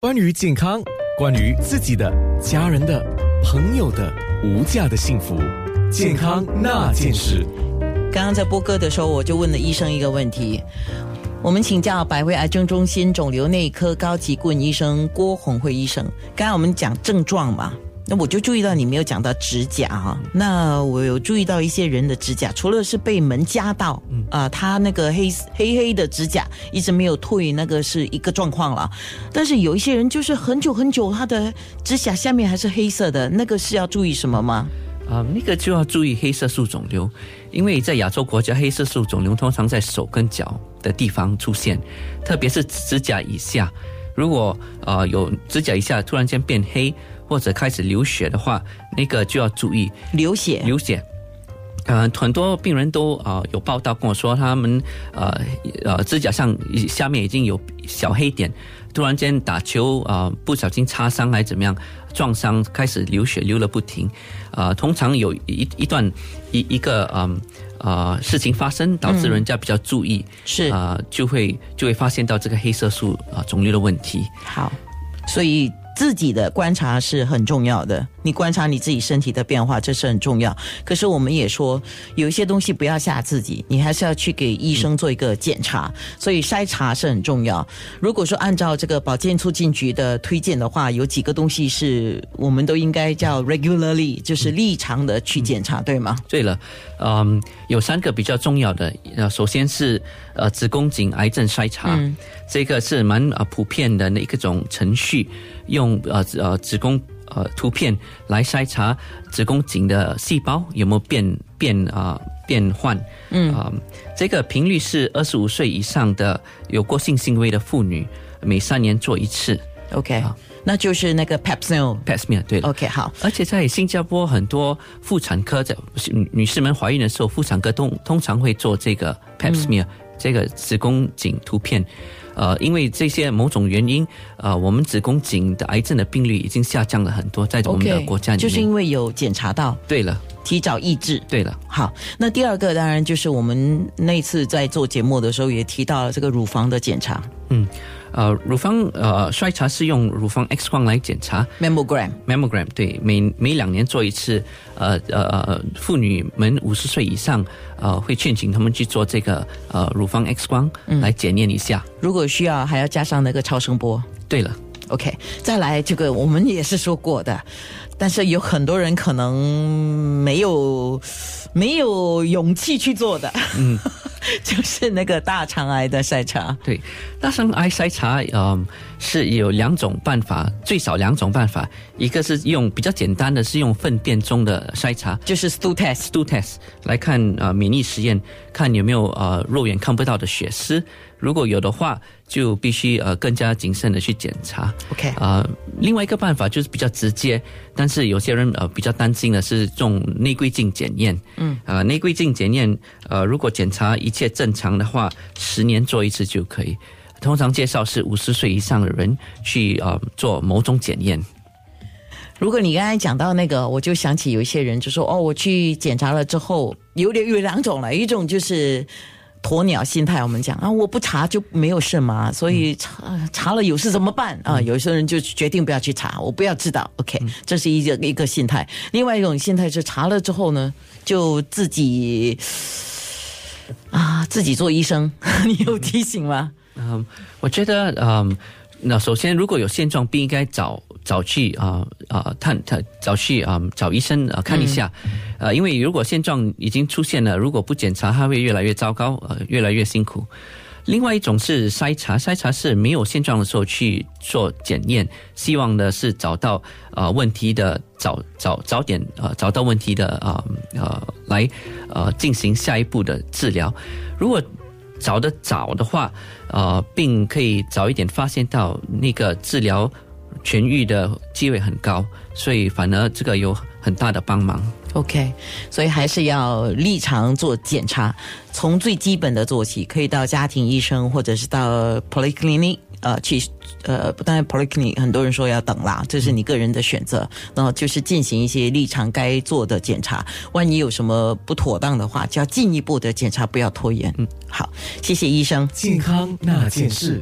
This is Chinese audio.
关于健康，关于自己的、家人的、朋友的无价的幸福，健康那件事。刚刚在播歌的时候，我就问了医生一个问题。我们请教百位癌症中心肿瘤内科高级顾问医生郭红慧医生。刚才我们讲症状嘛，那我就注意到你没有讲到指甲哈。那我有注意到一些人的指甲，除了是被门夹到，啊，他那个黑黑黑的指甲一直没有退，那个是一个状况了。但是有一些人就是很久很久，他的指甲下面还是黑色的，那个是要注意什么吗？啊，那个就要注意黑色素肿瘤，因为在亚洲国家，黑色素肿瘤通常在手跟脚的地方出现，特别是指甲以下。如果啊有指甲一下突然间变黑或者开始流血的话，那个就要注意流血。流血。呃，很多病人都啊有报道跟我说，他们呃呃指甲上下面已经有小黑点，突然间打球啊不小心擦伤还是怎么样，撞伤开始流血流了不停，啊，通常有一一段一一个嗯啊事情发生，导致人家比较注意，是。啊就会就会发现到这个黑色素啊肿瘤的问题。好，所以自己的观察是很重要的。你观察你自己身体的变化，这是很重要。可是我们也说，有一些东西不要吓自己，你还是要去给医生做一个检查。所以筛查是很重要。如果说按照这个保健促进局的推荐的话，有几个东西是我们都应该叫 regularly，就是立常的去检查，对吗？对了，嗯，有三个比较重要的，呃，首先是呃子宫颈癌症筛查，这个是蛮呃普遍的那一个种程序，用呃呃子宫呃图片来筛查子宫颈的细胞有没有变变啊、变换，嗯。啊、这个频率是二十五岁以上的有过性行为的妇女每三年做一次 OK，那就是那个 Pap smear。Pap smear，对了。OK，好，而且在新加坡，很多妇产科在女女士们怀孕的时候，妇产科通通常会做这个 Pap smear、这个子宫颈图片。呃，因为这些某种原因，呃，我们子宫颈的癌症的病率已经下降了很多，在我们的国家里面。就是因为有检查到，对了，提早抑制。对了，好，那第二个当然就是我们那次在做节目的时候也提到了这个乳房的检查呃，乳房呃筛查是用乳房 X 光来检查 mammogram。mammogram，对，每每两年做一次。呃呃呃，妇女们五十岁以上，呃，会劝请他们去做这个呃乳房 X 光来检验一下。如果需要，还要加上那个超声波。对了。OK，再来这个我们也是说过的，但是有很多人可能没有没有勇气去做的，嗯，就是那个大肠癌的筛查。对，大肠癌筛查，嗯，是有两种办法，最少两种办法，一个是用比较简单的，是用粪便中的筛查。就是 stool test，（stool test） 来看呃免疫实验，看有没有呃肉眼看不到的血丝，如果有的话，就必须呃更加谨慎的去检查。OK 啊、另外一个办法就是比较直接，但是有些人呃比较担心的是用内窥镜检验。嗯，啊、内窥镜检验，呃，如果检查一切正常的话，十年做一次就可以。通常介绍是五十岁以上的人去呃做某种检验。如果你刚才讲到那个，我就想起有一些人就说：“哦，我去检查了之后，有点有两种了，一种就是鸵鸟心态，我们讲啊，我不查就没有事嘛，所以查查了有事怎么办啊？有些人就决定不要去查，我不要知道。OK，这是一个一个心态。另外一种心态是查了之后呢，就自己啊自己做医生。你有提醒吗？嗯，我觉得，嗯，那首先如果有现状不，应该早早去啊啊探探早去啊找医生啊看一下，呃，因为如果现状已经出现了，如果不检查，它会越来越糟糕，呃，越来越辛苦。另外一种是筛查，筛查是没有现状的时候去做检验，希望的是找到呃问题的早早早点呃找到问题的啊呃来呃进行下一步的治疗。如果找的早的话，呃，病可以早一点发现到那个治疗痊愈的机会很高，所以反而这个有很大的帮忙。OK，所以还是要立场做检查，从最基本的做起，可以到家庭医生或者是到 polyclinic 呃去呃，当然 polyclinic 很多人说要等啦，这是你个人的选择，然后就是进行一些立场该做的检查，万一有什么不妥当的话，就要进一步的检查，不要拖延。嗯，好，谢谢医生。健康那件事。